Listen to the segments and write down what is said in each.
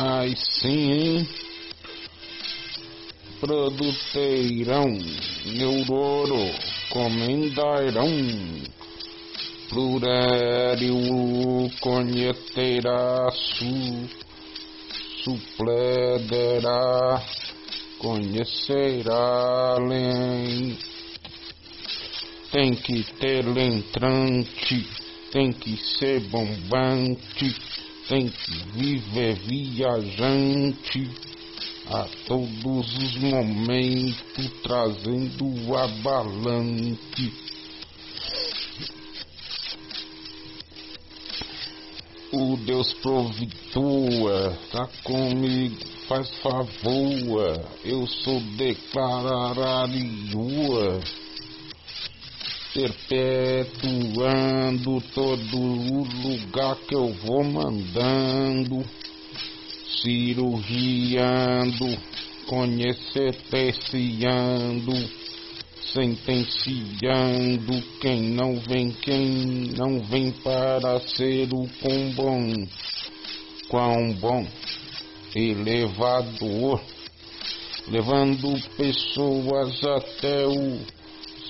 Ai sim, hein? Produteirão, neuroro, comendarão, plurério, conhecerá, su, suplederá, conhecerá além. Tem que ter entrante, tem que ser bombante, tem que viver viajante a todos os momentos, trazendo o abalante. O Deus provitua, tá comigo, faz favor, eu sou declarariua, perpetuando todo o lugar que eu vou mandando cirurgiando, conhecer-te-se-ando, sentenciando quem não vem, quem não vem para ser o quão bom, quão bom, elevador, levando pessoas até o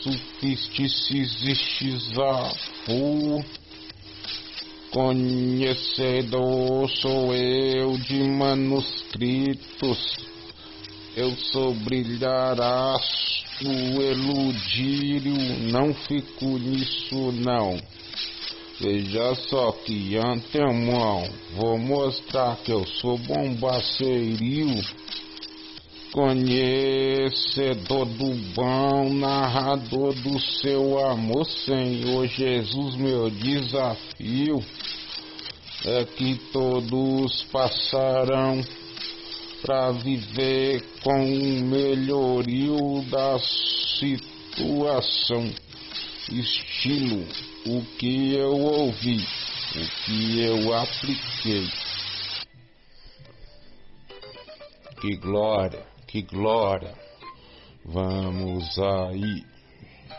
sufisticismo Conhecedor sou eu de manuscritos, eu sou brilharaço, eludírio, não fico nisso não. Veja só que antemão, vou mostrar que eu sou bombaceirio, conhecedor do bom, narrador do seu amor, Senhor Jesus, meu desafio é que todos passarão para viver com o melhorio da situação. Estilo, o que eu ouvi, o que eu apliquei. Que glória, que glória. Vamos aí,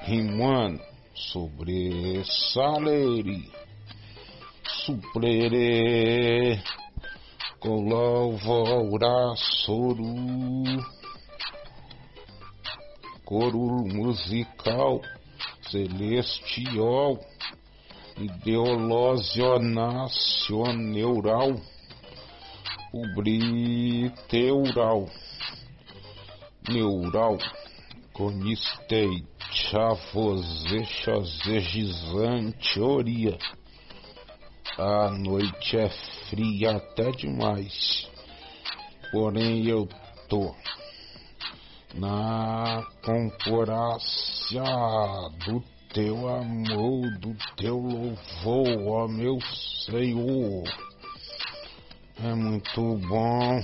rimando sobre saleri suplere colavora soru coro musical celestial ideológio nacional ubriteural neural conistei chavosechazegizante oria a noite é fria até demais, porém eu tô na concorância do teu amor, do teu louvor, ó meu Senhor. É muito bom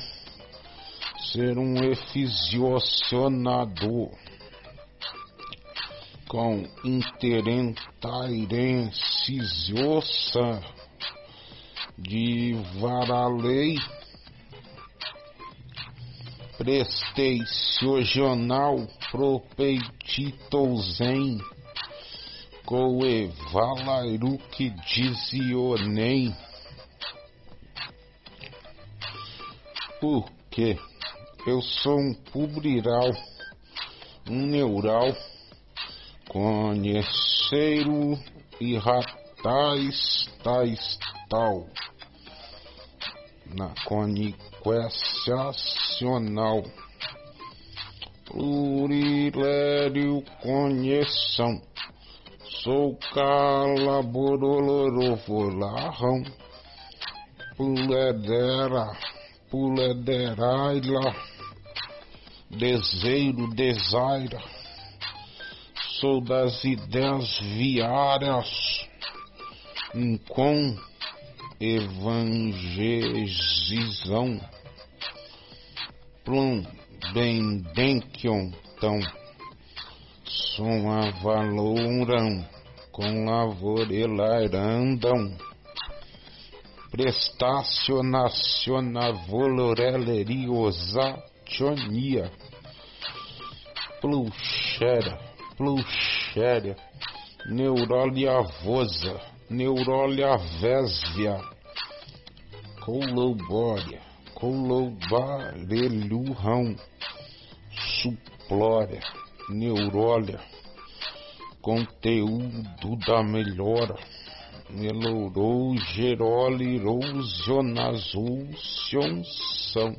ser um efisiocionador com interentairensis ossa de varalei, prestei seu jornal propeititouzen, coe valairu que dizionem, porque eu sou um pubriral, um neural, conheceiro e ratais tais tal na conquestacional. Plurilério conheção, sou calaborolovolarrão, puledera, pulederaila, deseiro, desaira, sou das ideias viárias, com evangelizam plum bem denkion tão. Som avaloram com lavorelairandam prestácio naciona voloreleriosationia pluxera pluxéria. Neurólia avosa neurólia vésia, colobória, colobarelhurrão, suplória, neurólia, conteúdo da melhora, melorou, gerolirosionazulsionção,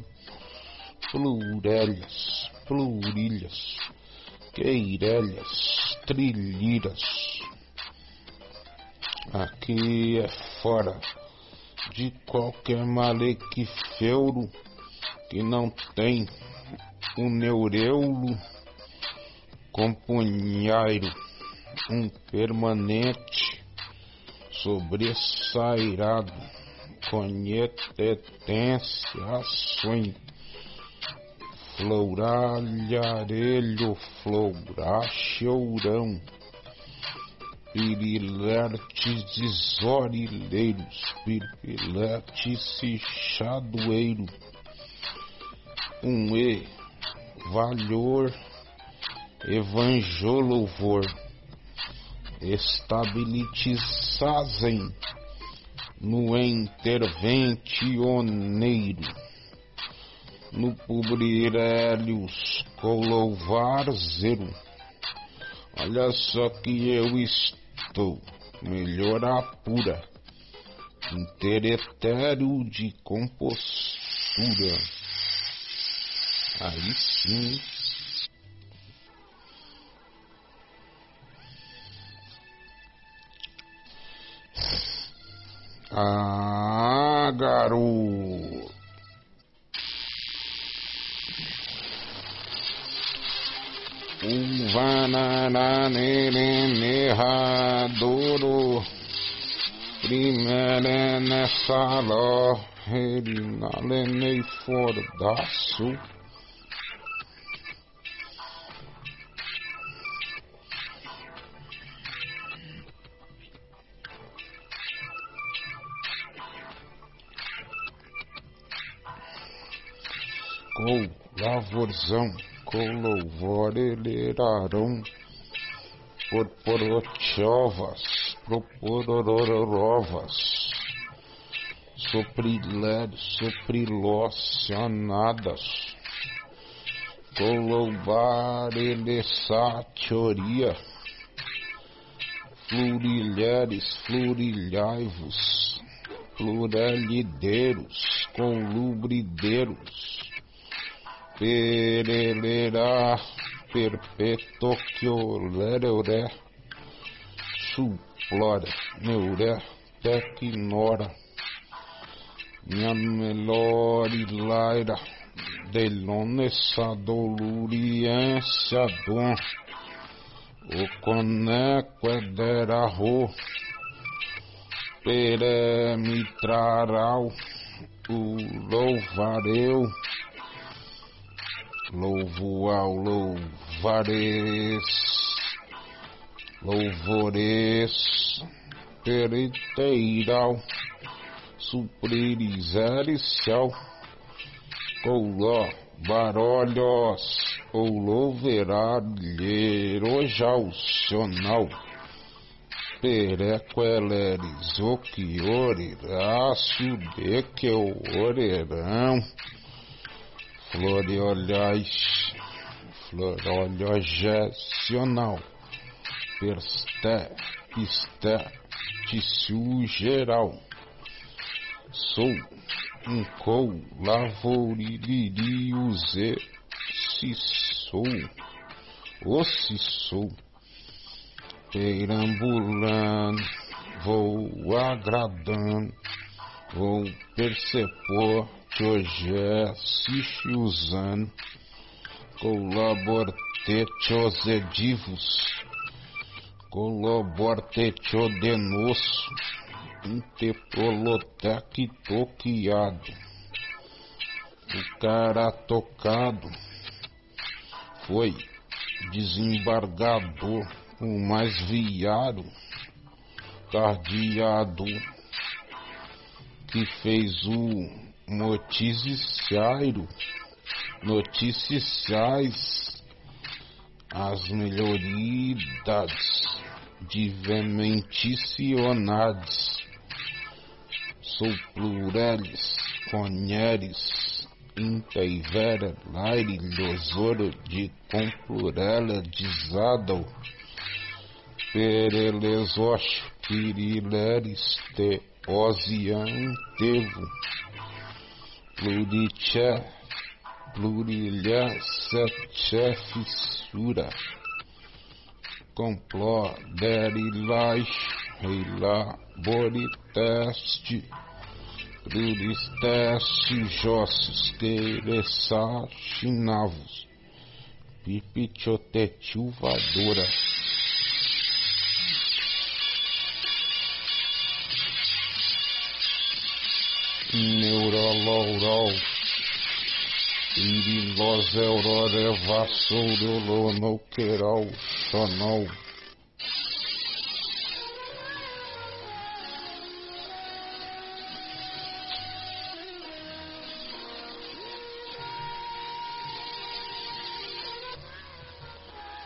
plurélias, plurilhas, queirelhas, trilhiras. Aqui é fora de qualquer malequifeuro que não tem um neureulo companheiro, um permanente sobressairado, conhetência, ações, floralharelho, floracheurão, pirilertes desorileiros, pirilertes chadoeiro, um e, valor, evangelouvor, estabilitizazem no interventioneiro, no publirélios colouvar zero. Olha só que eu estou, melhor apura, interetério de compostura. Aí sim. Ah, garoto. Uvanananeneradoro Primera nessa ló Rerinalene fordaço Com lavorzão com louvor elerarão por porochovas, proporororovas, soprilocionadas, coloubar elessatioria, flurilheres, flurilhaivos, pluralideiros, colubrideiros, perelera perpetocioleré suplora neuré tecnora minha melhor ilaira delonessa doluriência dom o coneco é derarro peremitraral o louvareu louvo ao louvares, louvores, periteiral, supriricel, coló, barolhos, ou louveralheiro jalcional, perequeleres, oquiore, de que o orerão, Floriolhais, Floriolhogecional, Persté, Pisté, Tissue Geral. Sou um cou, lavouriliriuze, se sou, ou se sou, perambulando, vou agradando, vou percepor que hoje é Sichiusan, colabortetiosedivos, colabortetiodenos, inteprolotec toquiado, o cara tocado foi desembargador, o mais viário, cardeado, que fez o noticiário, noticiais, as melhorias divermenticionadas, sou plurelis, conheres, Inteivera, Laire, Losoro, de Complurela, de Zadal, Perelezocho, Pirileres, Te, Ozian, Tevo, Pluriché, Plurilhá, Sete, Fissura, Compló, Derilás, Reilá, Boriteste, Pluristeste, Jossos, Quereçá, Chinavos, Pipichotetilvadora. Neurolorol, Irilós, Aurora, Vassouro, Noqueirol, Xonol.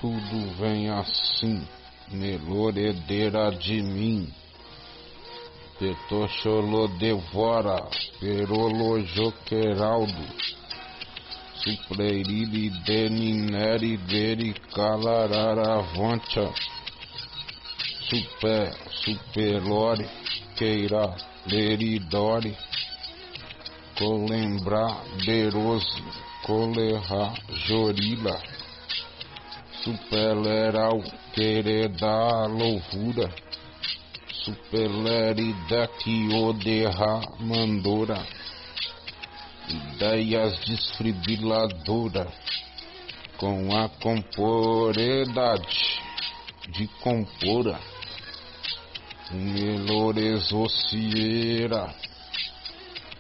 Tudo vem assim, meloredeira de mim. Petoxolô devora, perolo joqueraldo, supleriri denineri deri calararavoncha, super, superlore, queira, leridore, colembrar, derose, colerra, jorila, superleral, querer dar louvura, superlerida que o derramandora, ideias desfibriladora, com a comporedade de compora, melorezocieira,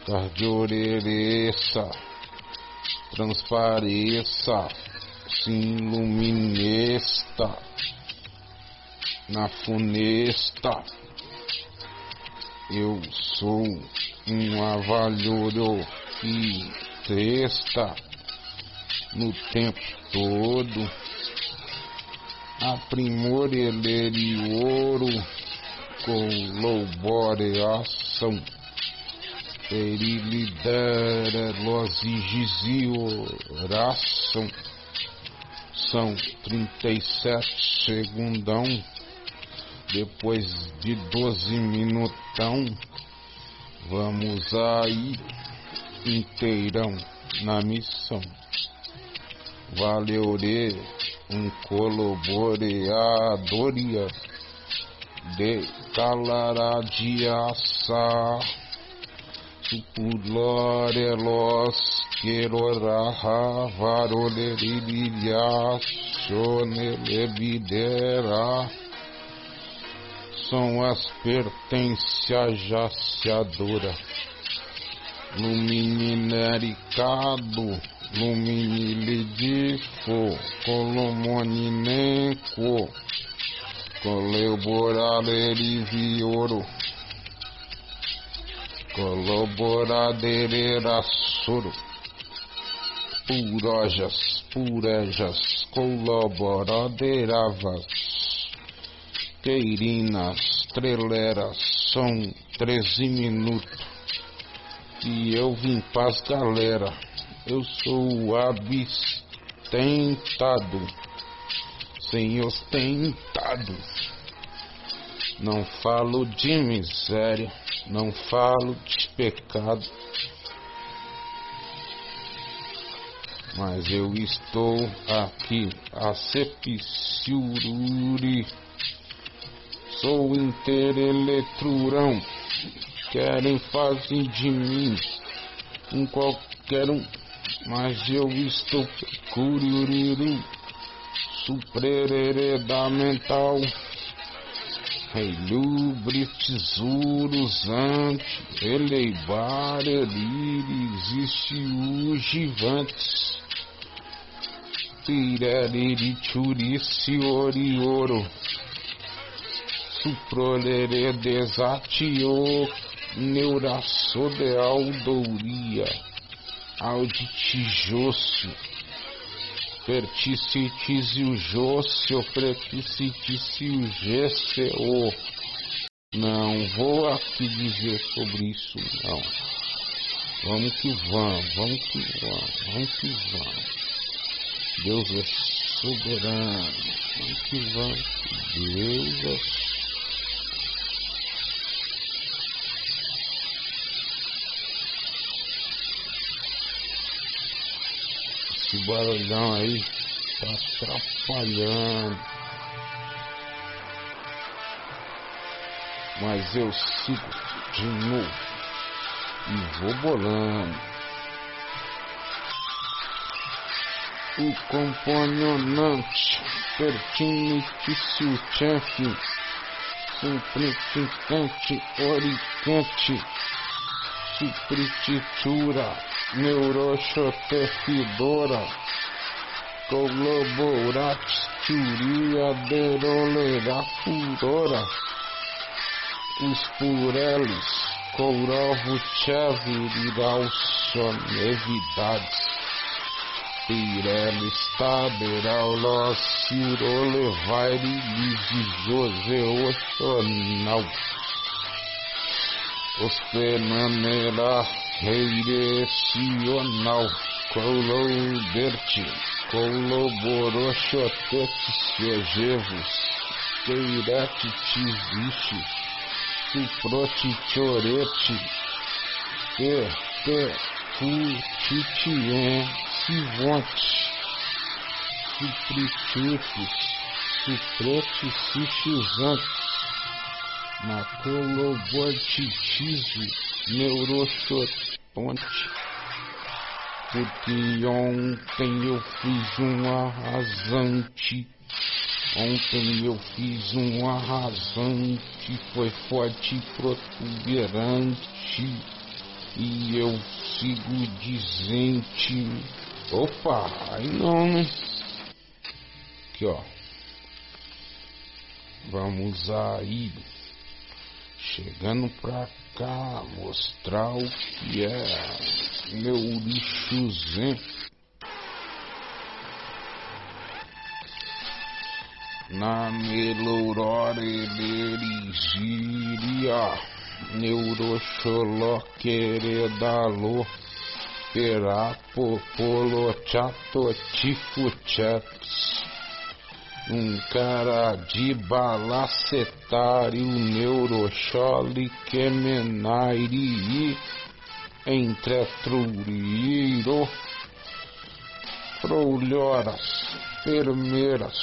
cardiorereça, transpareça, se iluminesta na funesta. Eu sou um avalhoro que testa no tempo todo. Aprimore ouro com louboreação. Perilidera oração são 37 segundão, depois de 12 minutão, vamos aí inteirão na missão. Valeu um colaboreadoria de calaradiaça, supulore Queroraha varoleriria sonelebidera são as pertences jaciadora lumininericado luminilidifo colomoninenco coleuboralerivioro colaboradeira soro purojas, purejas, colaboraderavas, queirinas, treleras, são 13 minutos. E eu vim paz galera, eu sou abstentado, sem ostentado. Não falo de miséria, não falo de pecado mas eu estou aqui a Cepiciururi. Sou intereletrurão. Querem fazer de mim um qualquer um, mas eu estou curiuriru. Suprerereda mental. Relubre, tesouros, ante, eleibar, elire, existe o givantes pirariri churici orioro suprolere desatio neuraçodeal douria auditijosso perticitisio josso preticitisio gco não vou aqui dizer sobre isso não Vamos que vamos, vamos que vamos, vamos que vamos. Deus é soberano. Vamos que vamos. Deus é Esse barulhão aí tá atrapalhando. Mas eu sigo de novo e vou bolando. O componente pertinente chefe simplificante oricante suprititura neuroxotefidora, colaborax, tiria, derolera, furora, os pureles, couravo, nevidades, Pirelis, taberaulos, cirolevaire, lise, josé, oxonal, os penanera, reirecional, coloberte, colaboroshotex, segevos, teiretitivite, suprotitiorete, te, te, futitien, sivonte, suprititus, suproticichizante, na colobortitizo, neuroxote, ponte. Porque ontem eu fiz um arrasante. Ontem eu fiz um arrasante. Foi forte e protuberante. E eu sigo dizente. Opa, aí não, né? Aqui, ó. Vamos aí. Chegando pra cá, mostrar o que é meu lixozinho. Na melorora elerigiria, neuroxoló queredalô, perapopolo chato tifuchetos um cara de balacetário, neurochole, quemenairi, entretruriro, frolhoras, permeiras,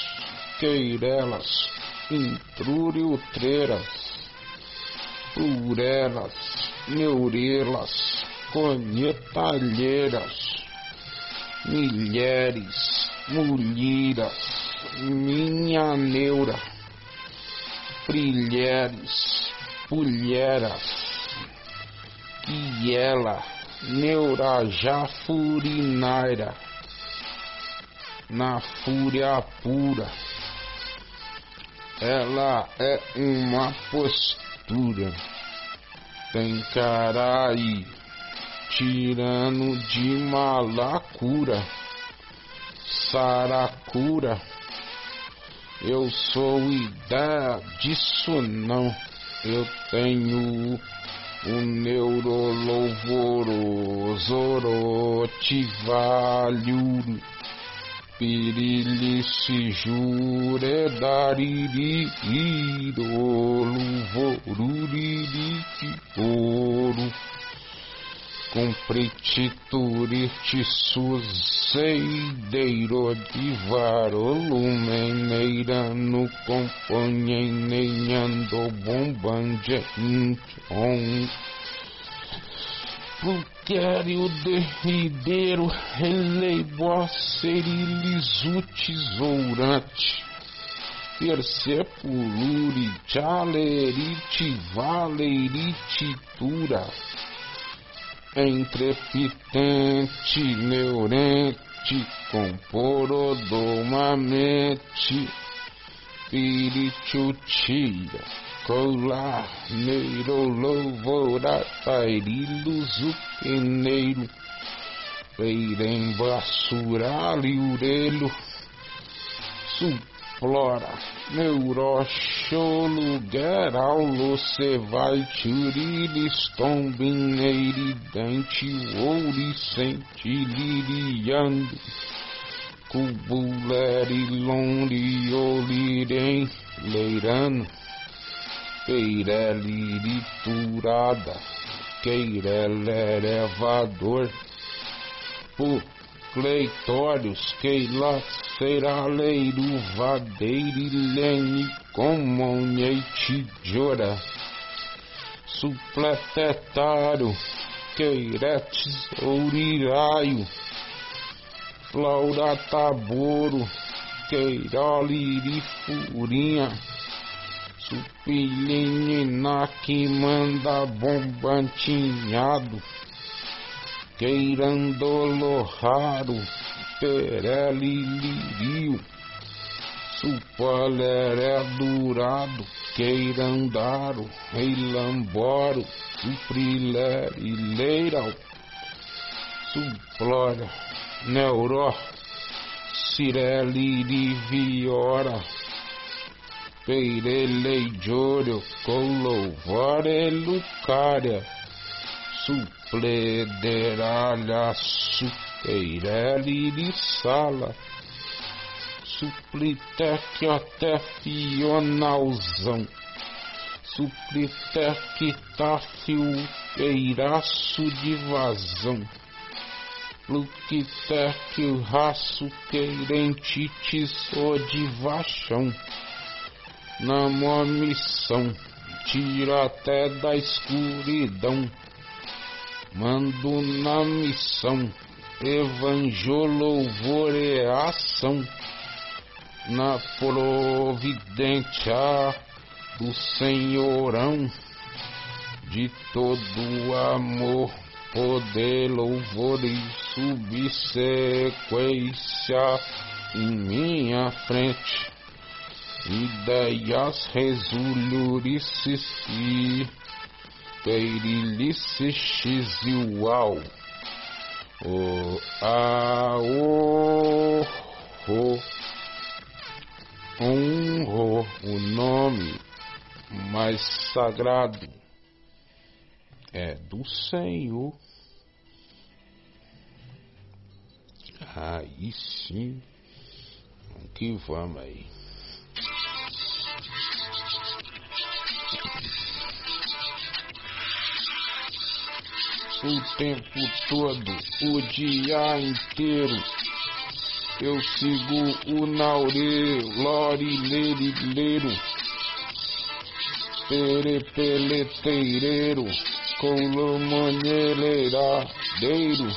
queirelas, intruriutreiras, purelas, neurelas, conhetalheiras, milheres, minha neura, brilhares, pulheras, e ela, neura jafurinaira, na fúria pura, ela é uma postura, tem cara aí, tirano de malacura, saracura. Eu sou ideia disso não. Eu tenho o neurolouvorotivalho pirilice jure dariri iroluvoruriri ouro compretiturite suseideiro de varolumeneira no companheinando bombande on Pulquério derrideiro, releiboacerilisuti tesourante, percepuluri, chalerite, valerititura, entrepitente, neurente, comporodomamente, pirichutia, colar, neiro, louvora, tairilo, zuqueneiro, feirem, basura, liurelo, explora, neuroxolo, geraulo, se vai turiris, tombineiri, dante, ouri, senti, liriando, cubuleri, lonri, olirem, leirano, queireliriturada, queirelevador, por cleitórios, queilaceiraleiro, vadeirilene, comunheitijora, supletetário, queiretes, ouriraio, flaurataboro, queirolirifurinha, supilinina que manda bombantinhado, queirandolo raro, pereli lirio, supaleré durado, queirandaro, reilamboro, suprilerileiral, suplora, neuró, cireliriviora, peireleidiorio, colovare lucária, suplederalha, supeirelirissala, suplitec até fionalzão, suplitec tafio, eiraço de vazão, Luquitec, raço queirentites, o de vachão. Na missão, tira até da escuridão. Mando na missão, evangelho, louvor e ação. Na providência do Senhorão, de todo amor poder, louvor e subsequência em minha frente. Ideias resulurices e peirilices e uau. O a o ho honro o nome mais sagrado é do Senhor. Aí sim, que vamos aí. O tempo todo, o dia inteiro, eu sigo o naureu, lorileiro, perepeleteireiro, colomaneleiradeiro,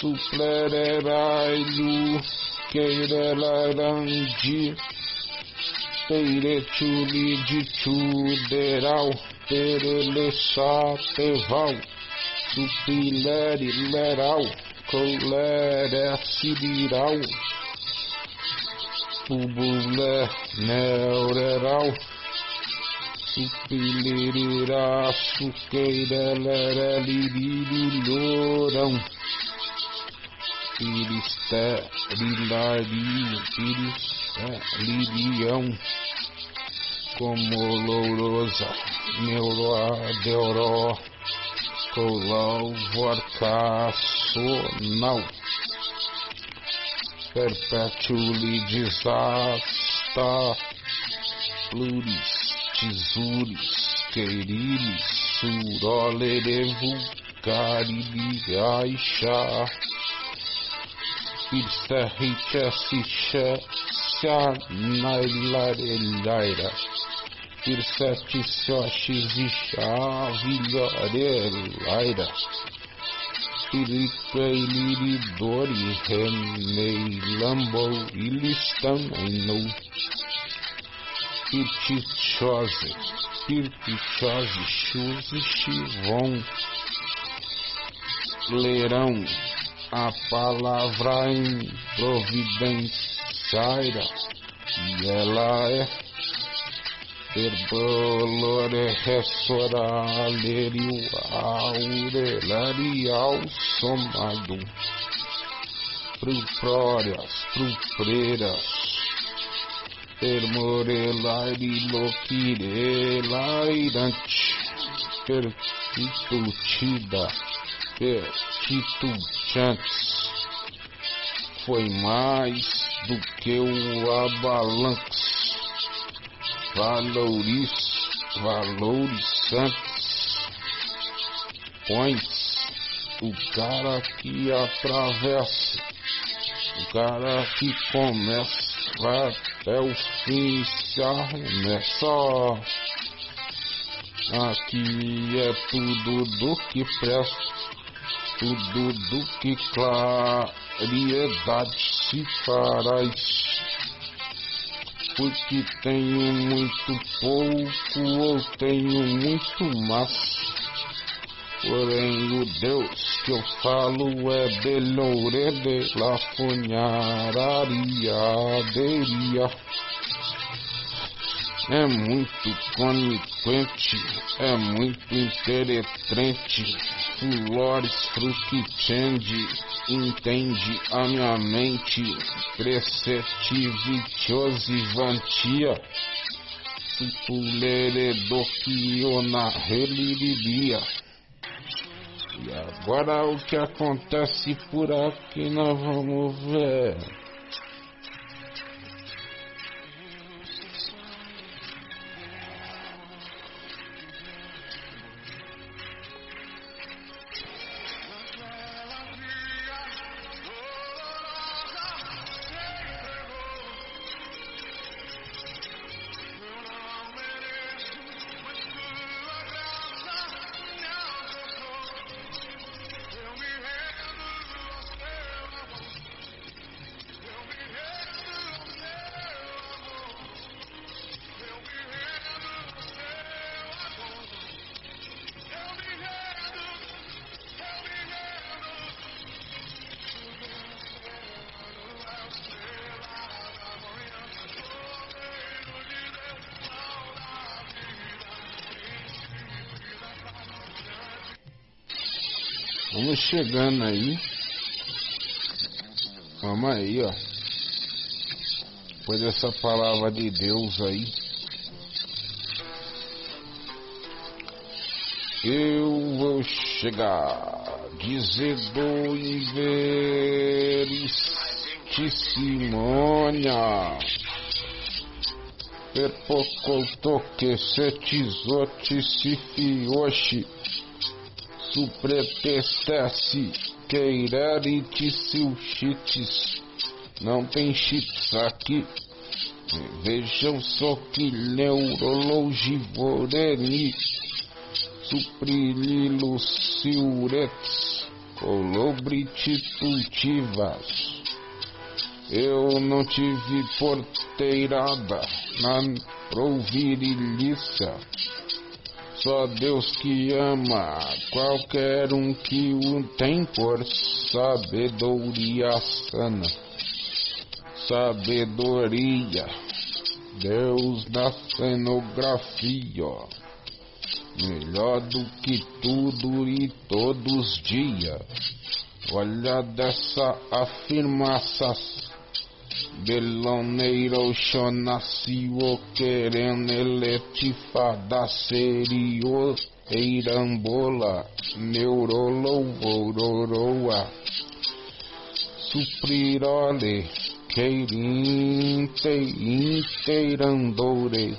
suplereraio, queirelarandir, Peirechuli de chuderal, perelexateval, supileri leral, colere sidiral, pubule neureral, supilirira suqueireleririlorão, piristerilario, piristerião, como lourosa, neuroadeuró, colau, vorcaçonal, desasta, pluris, tesures, queirilis, surolerevu, cariliraixá, pirsterrichessiché, Nailareira, Pirsete Sochis e Chavilhareira, Piriqueiliridori, Renei Lambo, Ilistano, Pirtichose, Pirtichose, Chuse, Chivon, Leirão, a palavra em providenciaira, e ela é Herbolore ressoralerio aurelarial somado Pruprórias, prupreiras, permorelari loquirelairante, pertitutida, pertitutantes. Foi mais do que o abalanx, valores, santos, pões o cara que atravessa, o cara que começa, vai até o fim e se arremessa. Aqui é tudo do que presta, tudo do que claridade se faz. Porque tenho muito pouco ou tenho muito mais. Porém, o Deus que eu falo é de la Funhararia É muito conivente, é muito interessante. Flores fructende, entende a minha mente. Preceptivitiosivantia. Supulere do que na reliriria. E agora o que acontece por aqui nós vamos ver. Vamos chegando aí. Vamos aí, ó. Depois dessa palavra de Deus aí. Eu vou chegar dizendo inveristimônia. Perpocotoque setizote se fioche supretestesse queirarite silchites. Não tem chips aqui. Vejam só que neurologivoreni suprililociuretes colobrititutivas. Eu não tive porteirada na provirilícia só Deus que ama qualquer um que o tem por sabedoria sana. Sabedoria, Deus na cenografia, melhor do que tudo e todos os dias. Olha dessa afirmação Beloneiro nasceu querendo eletifada serio eirambola neurolovororoa suprirole queirinte inteirandore.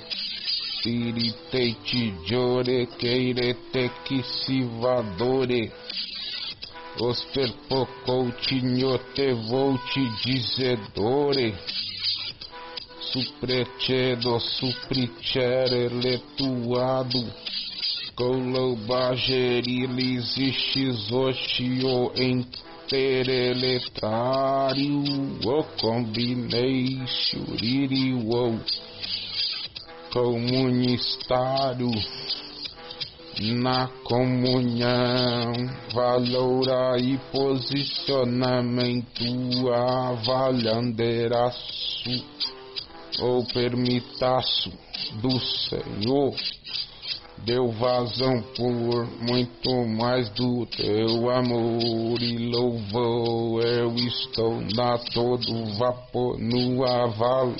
Tiriteite jore queirete que os perpocoutinho te vou te dizedore, supretedo supricere letuado, colobagerilis e xizoxio intereletário, o combinei xuririo, comunistário, na comunhão, valor e posicionamento, avalhanderaço ou permitaço do Senhor. Deu vazão por muito mais do teu amor e louvor. Eu estou na todo vapor no avalor.